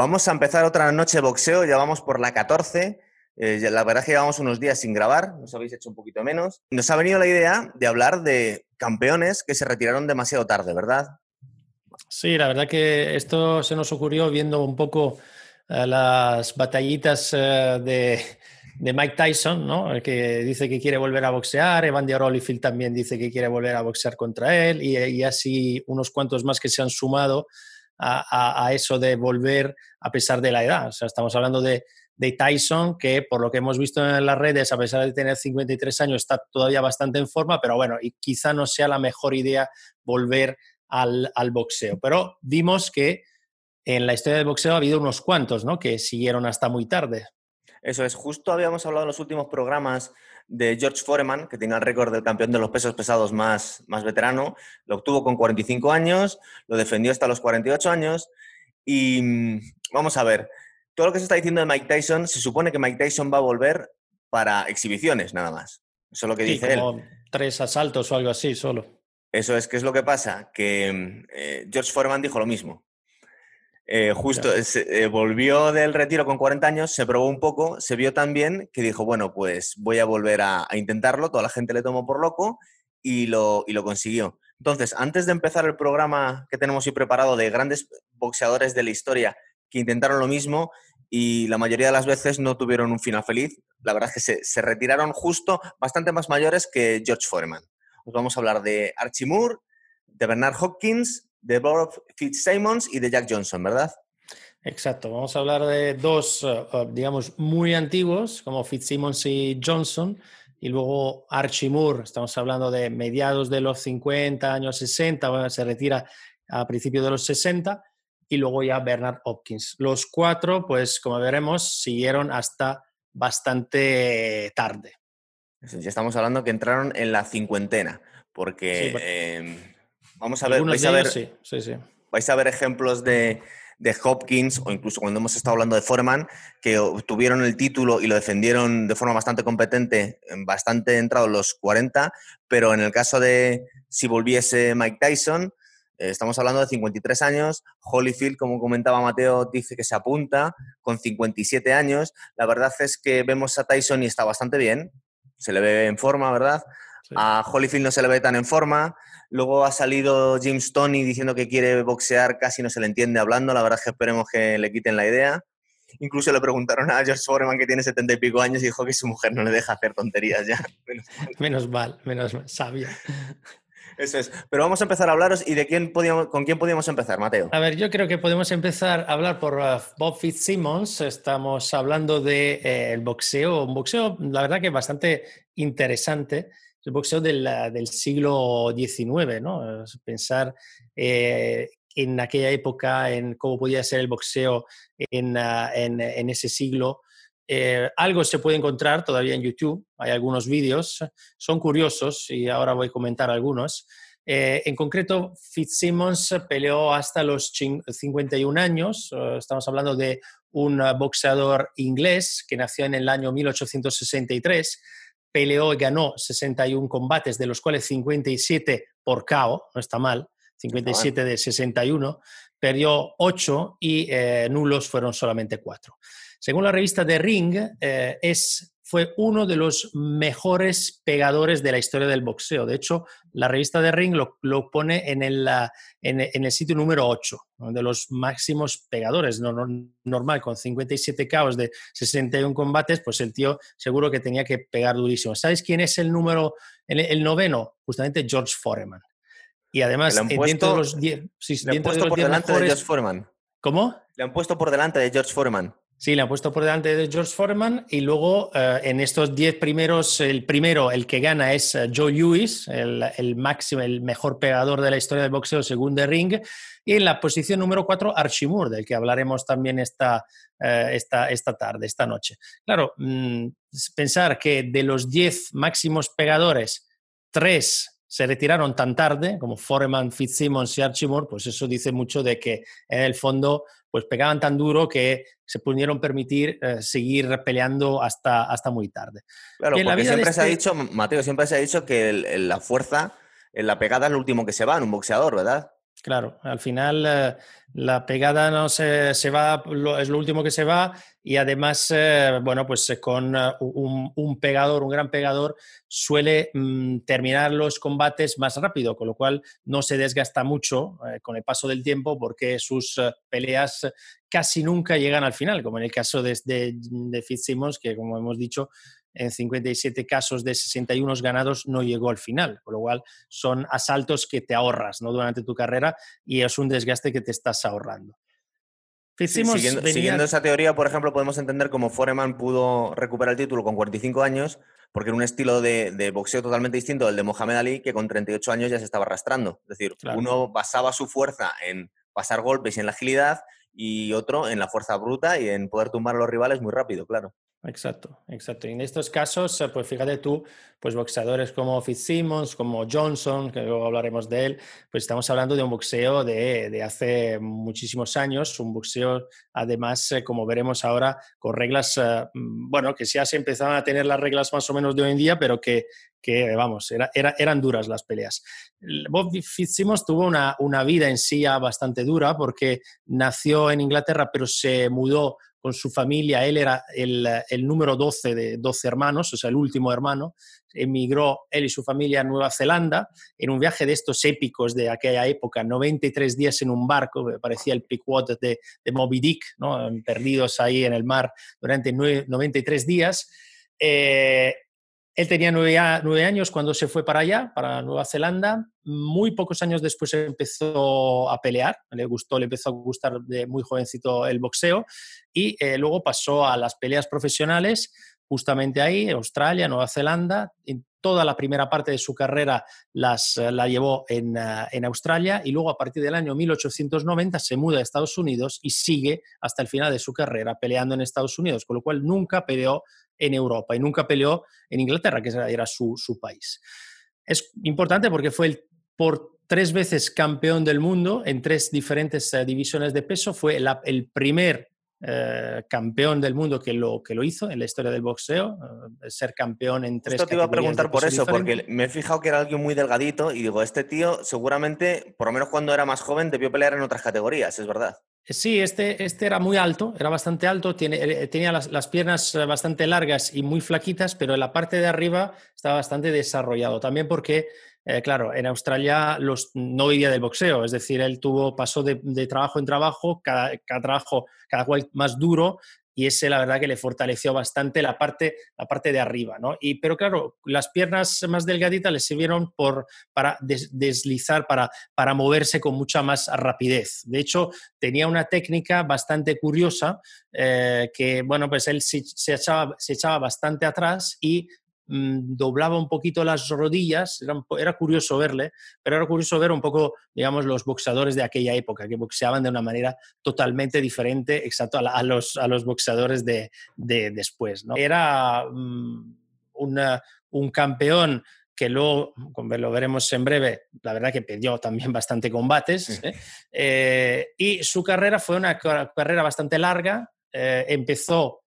Vamos a empezar otra noche de boxeo, ya vamos por la 14. Eh, la verdad es que llevamos unos días sin grabar, nos habéis hecho un poquito menos. Nos ha venido la idea de hablar de campeones que se retiraron demasiado tarde, ¿verdad? Sí, la verdad que esto se nos ocurrió viendo un poco eh, las batallitas eh, de, de, Mike Tyson, ¿no? que dice que quiere volver a boxear, Evander Holyfield también dice que quiere volver a boxear contra él y así unos cuantos más que se han sumado a, eso de volver a pesar de la edad. O sea, estamos hablando de, Tyson, que por lo que hemos visto en las redes, a pesar de tener 53 años, está todavía bastante en forma, pero bueno, y quizá no sea la mejor idea volver al, boxeo. Pero vimos que en la historia del boxeo ha habido unos cuantos, ¿no? Que siguieron hasta muy tarde. Eso es, justo habíamos hablado en los últimos programas de George Foreman, que tenía el récord del campeón de los pesos pesados más, más veterano. Lo obtuvo con 45 años, lo defendió hasta los 48 años. Y mm, vamos a ver, todo lo que se está diciendo de Mike Tyson, se supone que Mike Tyson va a volver para exhibiciones nada más. Eso es lo que dice como Tres asaltos o algo así solo. Eso es, ¿qué es lo que pasa? Que mm, eh, George Foreman dijo lo mismo. Eh, justo eh, volvió del retiro con 40 años, se probó un poco, se vio tan bien que dijo, bueno, pues voy a volver a, intentarlo, toda la gente le tomó por loco y lo, y lo consiguió. Entonces, antes de empezar el programa que tenemos hoy preparado de grandes boxeadores de la historia que intentaron lo mismo y la mayoría de las veces no tuvieron un final feliz, la verdad es que se, se retiraron justo bastante más mayores que George Foreman. Os vamos a hablar de Archie Moore, de Bernard Hopkins, de Bob Fitzsimmons y de Jack Johnson, ¿verdad? Exacto, vamos a hablar de dos, eh, eh, digamos, muy antiguos, como Fitzsimmons y Johnson, y luego Archie Moore, estamos hablando de mediados de los 50, años 60, se retira a principios de los 60, y luego ya Bernard Hopkins. Los cuatro, pues como veremos, siguieron hasta bastante tarde. Ya estamos hablando que entraron en la cincuentena, porque... Em, Vamos a ver, vais a ver, sí, sí, sí. vais a ver ejemplos de, de, Hopkins o incluso cuando hemos estado hablando de Foreman, que obtuvieron el título y lo defendieron de forma bastante competente, bastante entrado los 40, pero en el caso de si volviese Mike Tyson, eh, estamos hablando de 53 años, Holyfield, como comentaba Mateo, dice que se apunta con 57 años. La verdad es que vemos a Tyson y está bastante bien, se le ve en forma, ¿verdad? A Holyfield no se le ve tan en forma. Luego ha salido James Tony diciendo que quiere boxear, casi no se le entiende hablando. La verdad es que esperemos que le quiten la idea. Incluso le preguntaron a George Foreman, que tiene setenta y pico años, y dijo que su mujer no le deja hacer tonterías ya. Menos mal, menos mal, sabio. Eso es. Pero vamos a empezar a hablaros y de quién podíamos, con quién podíamos empezar, Mateo. A ver, yo creo que podemos empezar a hablar por uh, Bob Fitzsimmons. Estamos hablando del de, eh, boxeo, un boxeo, la verdad que bastante interesante el boxeo del, del siglo XIX, ¿no? Pensar eh, en aquella época, en cómo podía ser el boxeo en, ah, en, en ese siglo. Eh, algo se puede encontrar todavía en YouTube, hay algunos vídeos, son curiosos y ahora voy a comentar algunos. Eh, en concreto, Fitzsimmons peleó hasta los 51 años, estamos hablando de un boxeador inglés que nació en el año 1863 peleó y ganó 61 combates, de los cuales 57 por KO, no está mal, 57 de 61, perdió 8 y eh, nulos fueron solamente 4. Según la revista The Ring, eh, es fue uno de los mejores pegadores de la historia del boxeo. De hecho, la revista de Ring lo, pone en el, en, el, sitio número 8, de los máximos pegadores. No, normal, con 57 caos de 61 combates, pues el tío seguro que tenía que pegar durísimo. ¿Sabes quién es el número, el, noveno? Justamente George Foreman. Y además, dentro de los 10... le han puesto por delante de George Foreman. ¿Cómo? Le han puesto por delante de George Foreman. Sí, le han puesto por delante de George Foreman y luego eh, en estos 10 primeros, el primero, el que gana es eh, Joe Lewis, el, máximo, el mejor pegador de la historia del boxeo según The Ring, y en la posición número 4 Archie Moore, del que hablaremos también esta, eh, esta, esta tarde, esta noche. Claro, mm, pensar que de los 10 máximos pegadores, 3 se retiraron tan tarde, como Foreman, Fitzsimmons y Archie Moore, pues eso dice mucho de que en el fondo pues pegaban tan duro que se pudieron permitir eh, seguir peleando hasta, hasta muy tarde. Claro, porque siempre se ha este dicho, Mateo, siempre se ha dicho que la fuerza, en la pegada es lo último que se va en un boxeador, ¿verdad? Claro, al final eh, la pegada no se, se va, es lo último que se va y además, eh, bueno, pues eh, con un, pegador, un gran pegador, suele mm, terminar los combates más rápido, con lo cual no se desgasta mucho con el paso del tiempo porque sus peleas casi nunca llegan al final, como en el caso de, de, de Fitzsimmons, que como hemos dicho, en 57 casos de 61 ganados no llegó al final, con lo cual son asaltos que te ahorras ¿no? durante tu carrera y es un desgaste que te estás ahorrando. Siguiendo, esa teoría, por ejemplo, podemos entender cómo Foreman pudo recuperar el título con 45 años, porque era un estilo de, boxeo totalmente distinto del de Mohamed Ali, que con 38 años ya se estaba arrastrando. Es decir, uno basaba su fuerza en pasar golpes y en la agilidad, y otro en la fuerza bruta y en poder tumbar a los rivales muy rápido, claro. Exacto, exacto. Y en estos casos, eh, pues fíjate tú, pues boxeadores como Fitzsimmons, como Johnson, que luego hablaremos de él, pues estamos hablando de un boxeo de, de hace muchísimos años, un boxeo además, eh, como veremos ahora, con reglas, eh, mm, bueno, que ya se empezaban a tener las reglas más o menos de hoy en día, pero que, que vamos, era, eran duras las peleas. Bob Fitzsimmons tuvo una, una vida en sí ya bastante dura porque nació en Inglaterra, pero se mudó con su familia. Él era el, el, número 12 de 12 hermanos, o sea, el último hermano. Emigró él y su familia a Nueva Zelanda en un viaje de estos épicos de aquella época, 93 días en un barco, que parecía el Pickwater de, de Moby Dick, ¿no? perdidos ahí en el mar durante 93 días. Eh, él tenía nueve, años cuando se fue para allá, para Nueva Zelanda. Muy pocos años después empezó a pelear, le gustó, le empezó a gustar de muy jovencito el boxeo. Y eh, luego pasó a las peleas profesionales, justamente ahí, Australia, Nueva Zelanda. En toda la primera parte de su carrera las, la llevó en, eh, en, Australia y luego a partir del año 1890 se muda a Estados Unidos y sigue hasta el final de su carrera peleando en Estados Unidos, con lo cual nunca peleó en Europa y nunca peleó en Inglaterra, que era su, país. Es importante porque fue el, por tres veces campeón del mundo en tres diferentes eh, divisiones de peso, fue el primer eh, campeón del mundo que lo, que lo hizo en la historia del boxeo, eh, ser campeón en tres Esto te iba a preguntar por eso, porque me he fijado que era alguien muy delgadito y digo, este tío seguramente, por lo menos cuando era más joven, debió pelear en otras categorías, es verdad. Sí, este, este era muy alto, era bastante alto, tiene, eh, tenía las, piernas eh, bastante largas y muy flaquitas, pero en la parte de arriba estaba bastante desarrollado. También porque, eh, claro, en Australia los, no vivía del boxeo, es decir, él tuvo, pasó de, trabajo en trabajo, cada, cada, trabajo cada cual más duro, y ese la verdad que le fortaleció bastante la parte, la parte de arriba, ¿no? Y, pero claro, las piernas más delgaditas le sirvieron por, para deslizar, para, para moverse con mucha más rapidez. De hecho, tenía una técnica bastante curiosa eh, que, bueno, pues él se, echaba, se echaba bastante atrás y doblaba un poquito las rodillas, era, curioso verle, pero era curioso ver un poco, digamos, los boxeadores de aquella época, que boxeaban de una manera totalmente diferente, exacto, a, los, a los boxeadores de, después. ¿no? Era mm, un campeón que luego, lo veremos en breve, la verdad que perdió también bastante combates, ¿eh? Eh, y su carrera fue una carrera bastante larga, eh, empezó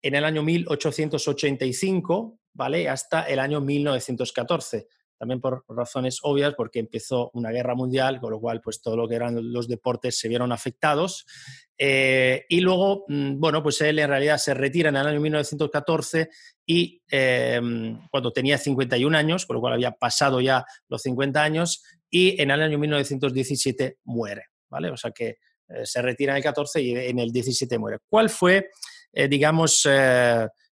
en el año 1885, ¿vale? Hasta el año 1914. También por razones obvias, porque empezó una guerra mundial, con lo cual, pues todo lo que eran los deportes se vieron afectados. Eh, y luego, mm, bueno, pues él en realidad se retira en el año 1914 y em, cuando tenía 51 años, con lo cual había pasado ya los 50 años, y en el año 1917 muere, ¿vale? O sea que eh, se retira en el 14 y en el 17 muere. ¿Cuál fue, eh,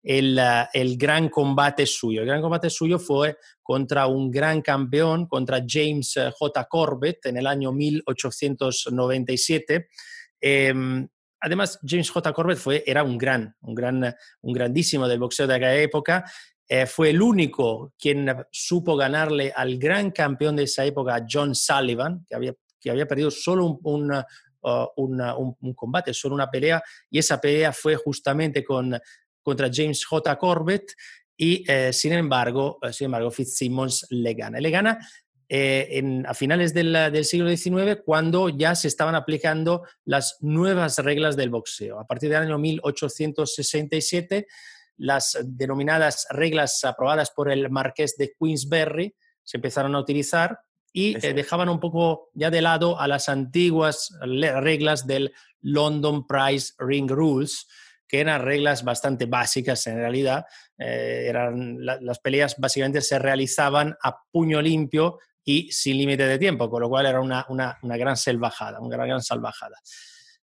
digamos, el, gran combate suyo. El gran combate suyo fue contra un gran campeón, contra James eh, J. Corbett en el año 1897. Em, además, James J. Corbett fue, era un gran, un gran, un grandísimo del boxeo de aquella época. Eh, fue el único quien supo ganarle al gran campeón de esa época, John Sullivan, que había, que había perdido solo un, uh, un, combate, solo una pelea, y esa pelea fue justamente con contra James J. Corbett y eh, sin, embargo, eh, sin embargo Fitzsimmons le gana. Le gana eh, a finales del, del, siglo XIX cuando ya se estaban aplicando las nuevas reglas del boxeo. A partir del año 1867, las denominadas reglas aprobadas por el marqués de Queensberry se empezaron a utilizar y dejaban un poco ya de lado a las antiguas reglas del London Prize Ring Rules, que eran reglas bastante básicas en realidad. eran, las peleas básicamente se realizaban a puño limpio y sin límite de tiempo, con lo cual era una, una, una gran salvajada, una gran, gran salvajada.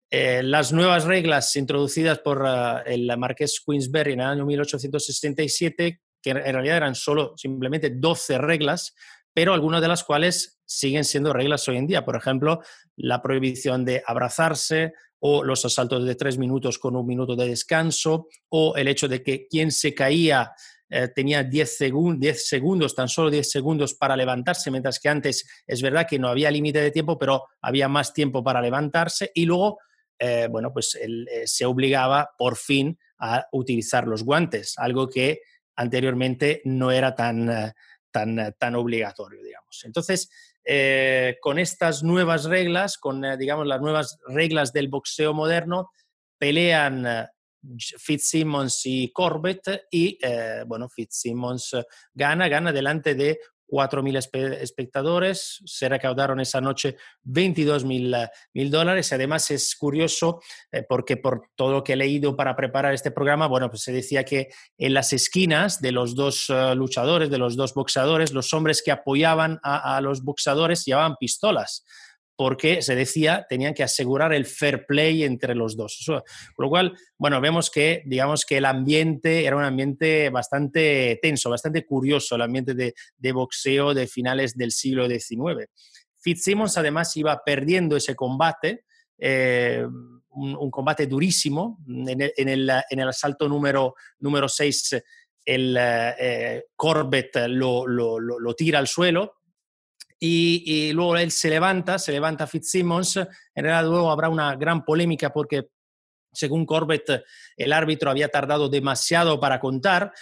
Eh, las nuevas reglas introducidas por uh, el marqués Queensberry en el año 1867, que en realidad eran solo simplemente 12 reglas, pero algunas de las cuales siguen siendo reglas hoy en día. Por ejemplo, la prohibición de abrazarse o los asaltos de tres minutos con un minuto de descanso o el hecho de que quien se caía eh, tenía 10, segundos, tan solo 10 segundos para levantarse, mientras que antes es verdad que no había límite de tiempo, pero había más tiempo para levantarse y luego, eh, bueno, pues eh, se obligaba por fin a utilizar los guantes, algo que anteriormente no era tan, tan, tan obligatorio, digamos. Entonces, con estas nuevas reglas, con, digamos, las nuevas reglas del boxeo moderno, pelean Fitzsimmons y Corbett y eh, bueno, Fitzsimmons gana, gana delante de 4.000 espectadores, se recaudaron esa noche 22.000 mil dólares. Además es curioso eh, porque por todo lo que he leído para preparar este programa, bueno, pues se decía que en las esquinas de los dos eh, luchadores, de los dos boxeadores, los hombres que apoyaban a, a los boxeadores llevaban pistolas porque se decía tenían que asegurar el fair play entre los dos. Con lo cual, bueno, vemos que, digamos que el ambiente era un ambiente bastante tenso, bastante curioso, el ambiente de, boxeo de finales del siglo XIX. Fitzsimmons además iba perdiendo ese combate, eh, un, combate durísimo. En el, asalto número, número 6, el eh, Corbett lo, lo tira al suelo, y, luego él se levanta, se levanta Fitzsimmons, en realidad luego habrá una gran polémica porque según Corbett el árbitro había tardado demasiado para contar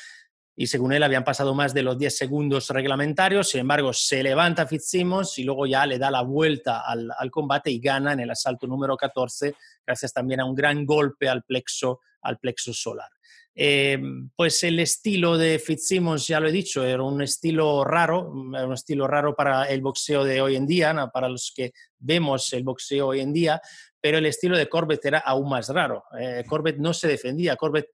y según él habían pasado más de los 10 segundos reglamentarios, sin embargo se levanta Fitzsimmons y luego ya le da la vuelta al, al combate y gana en el asalto número 14 gracias también a un gran golpe al plexo, al plexo solar. Eh, pues el estilo de Fitzsimmons, ya lo he dicho, era un estilo raro, un estilo raro para el boxeo de hoy en día, para los que vemos el boxeo hoy en día, pero el estilo de Corbett era aún más raro. Eh, Corbett no se defendía, Corbett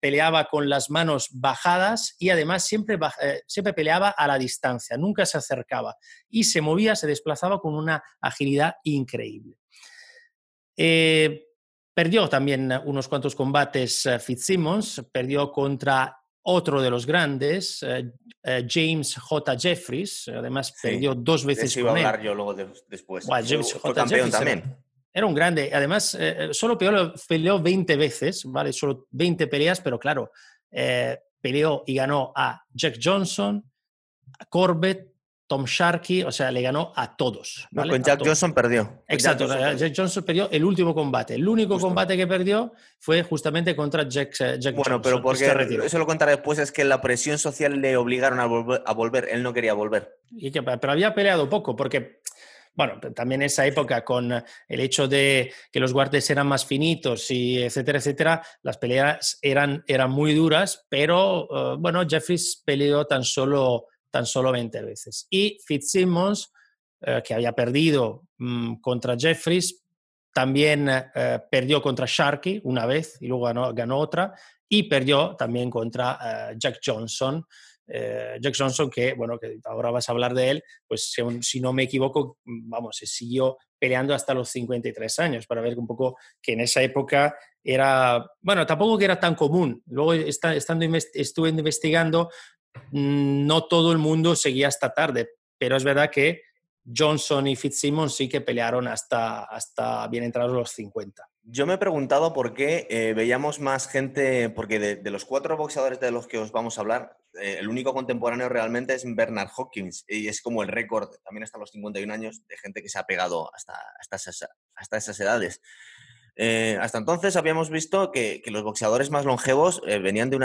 peleaba con las manos bajadas y además siempre, eh, siempre peleaba a la distancia, nunca se acercaba y se movía, se desplazaba con una agilidad increíble. Perdió también unos cuantos combates eh, Fitzsimmons, perdió contra otro de los grandes, eh, eh, James J. Jeffries, además perdió dos veces con iba a hablar yo luego después. James J. Jeffries también. Era, un grande, además solo peleó, peleó, 20 veces, ¿vale? Solo 20 peleas, pero claro, peleó y ganó a Jack Johnson, a Corbett, Tom Sharkey, o sea, le ganó a todos. con Jack Johnson perdió. Exacto, Jack Johnson, perdió el último combate. El único combate que perdió fue justamente contra Jack, eh, Jack bueno, pero porque eso lo contaré después, es que la presión social le obligaron a volver, él no quería volver. Y que, pero había peleado poco, porque bueno, también esa época con el hecho de que los guardes eran más finitos y etcétera, etcétera, las peleas eran, eran muy duras, pero eh, bueno, Jeffries peleó tan solo tan solo 20 veces. Y Fitzsimmons, eh, que había perdido mm, contra Jeffries, también eh, perdió contra Sharkey una vez y luego ganó, otra, y perdió también contra eh, Jack Johnson. Jack Johnson, que bueno, que ahora vas a hablar de él, pues si, no me equivoco, mm, vamos, se siguió peleando hasta los 53 años, para ver un poco que en esa época era, bueno, tampoco que era tan común. Luego, estando, estuve investigando, no todo el mundo seguía hasta tarde, pero es verdad que Johnson y Fitzsimmons sí que pelearon hasta, hasta bien entrados los 50. Yo me he preguntado por qué eh, veíamos más gente, porque de, los cuatro boxeadores de los que os vamos a hablar, eh, el único contemporáneo realmente es Bernard Hopkins y es como el récord, también hasta los 51 años, de gente que se ha pegado hasta, hasta, hasta esas edades. Eh, hasta entonces habíamos visto que, los boxeadores más longevos eh, venían de,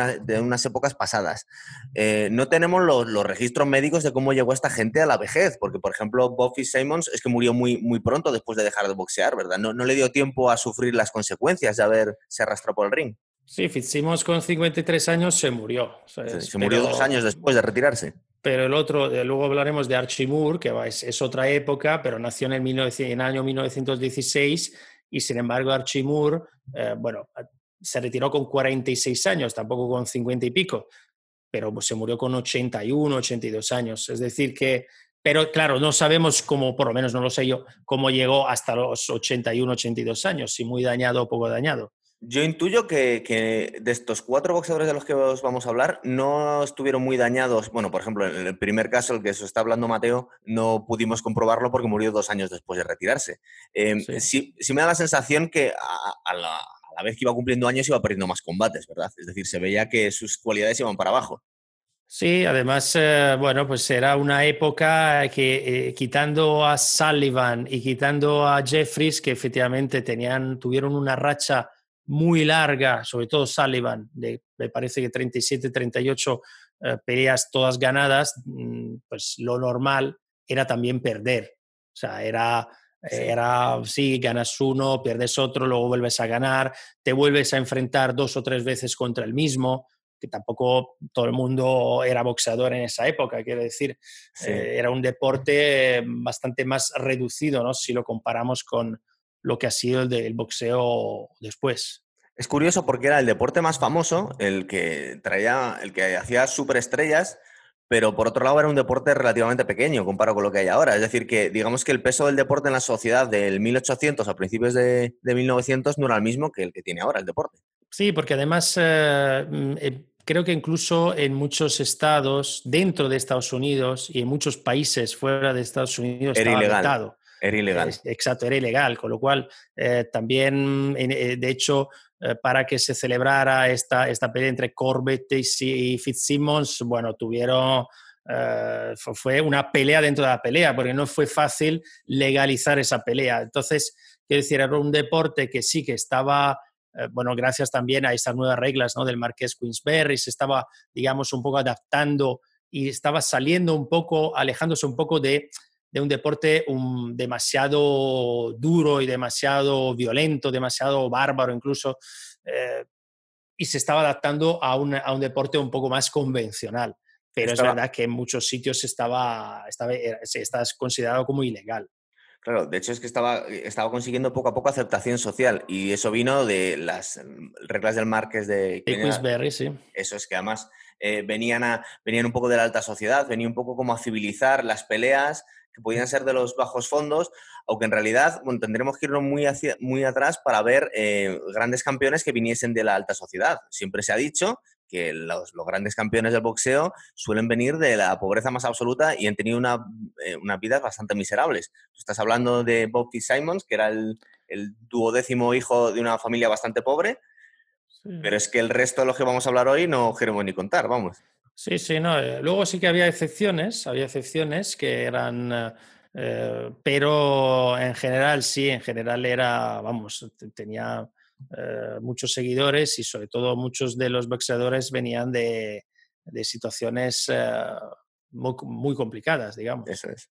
unas épocas pasadas. Eh, no tenemos los, registros médicos de cómo llegó esta gente a la vejez, porque por ejemplo Buffy Simmons es que murió muy, muy pronto después de dejar de boxear, ¿verdad? No, le dio tiempo a sufrir las consecuencias de haberse arrastrado por el ring. Sí, Fitzsimmons con 53 años se murió. se murió dos años después de retirarse. Pero el otro, luego hablaremos de Archie Moore, que es, otra época, pero nació en el, en año 1916 y sin embargo Archie Moore, eh, bueno, se retiró con 46 años, tampoco con 50 y pico, pero se murió con 81, 82 años. Es decir que, pero claro, no sabemos cómo, por lo menos no lo sé yo, cómo llegó hasta los 81, 82 años, si muy dañado o poco dañado. Yo intuyo que, de estos cuatro boxeadores de los que os vamos a hablar, no estuvieron muy dañados. Bueno, por ejemplo, en el primer caso, el que se está hablando Mateo, no pudimos comprobarlo porque murió dos años después de retirarse. Eh, sí. me da la sensación que a, la, vez que iba cumpliendo años iba perdiendo más combates, ¿verdad? Es decir, se veía que sus cualidades iban para abajo. Sí, además, eh, bueno, pues era una época que eh, quitando a Sullivan y quitando a Jeffries, que efectivamente tenían, tuvieron una racha muy larga, sobre todo Sullivan, de, me parece que 37, 38 eh, peleas todas ganadas, mm, pues lo normal era también perder. O sea, era, era, sí, ganas uno, pierdes otro, luego vuelves a ganar, te vuelves a enfrentar dos o tres veces contra el mismo, que tampoco todo el mundo era boxeador en esa época, quiero decir, eh, era un deporte bastante más reducido, ¿no? Si lo comparamos con, lo que ha sido el del boxeo después. Es curioso porque era el deporte más famoso, el que traía, el que hacía superestrellas, pero por otro lado era un deporte relativamente pequeño comparado con lo que hay ahora. Es decir, que digamos que el peso del deporte en la sociedad del 1800 a principios de, 1900 no era el mismo que el que tiene ahora el deporte. Sí, porque además eh, mm, eh, creo que incluso en muchos estados dentro de Estados Unidos y en muchos países fuera de Estados Unidos era estaba ilegal. Era ilegal. exacto, era ilegal, con lo cual eh, también, eh, de hecho, eh, para que se celebrara esta, esta pelea entre Corbett y Fitzsimmons, bueno, tuvieron, fue una pelea dentro de la pelea, porque no fue fácil legalizar esa pelea. Entonces, quiero decir, era un deporte que sí que estaba bueno, gracias también a estas nuevas reglas ¿no? del Marqués Queensberry, se estaba, digamos, un poco adaptando y estaba saliendo un poco, alejándose un poco de de un deporte demasiado duro y demasiado violento, demasiado bárbaro incluso, eh, y se estaba adaptando a un, a un, deporte un poco más convencional. Pero es verdad que en muchos sitios estaba, estaba, está considerado como ilegal. Claro, de hecho es que estaba, estaba consiguiendo poco a poco aceptación social y eso vino de las reglas del Marqués de... Queensberry, sí. Eso es que además eh, venían, a, venían un poco de la alta sociedad, venía un poco como a civilizar las peleas que podían ser de los bajos fondos, aunque en realidad tendremos que irnos muy, hacia, muy atrás para ver eh, grandes campeones que viniesen de la alta sociedad. Siempre se ha dicho que los, grandes campeones del boxeo suelen venir de la pobreza más absoluta y han tenido una, eh, unas vidas bastante miserables. estás hablando de Bob Simons, que era el, duodécimo hijo de una familia bastante pobre, pero es que el resto de los que vamos a hablar hoy no queremos ni contar, vamos. Sí, sí, no. Eh, luego sí que había excepciones, había excepciones que eran, eh, eh, pero en general sí, en general era, vamos, tenía muchos seguidores y sobre todo muchos de los boxeadores venían de, situaciones muy, muy, complicadas, digamos. Eso es.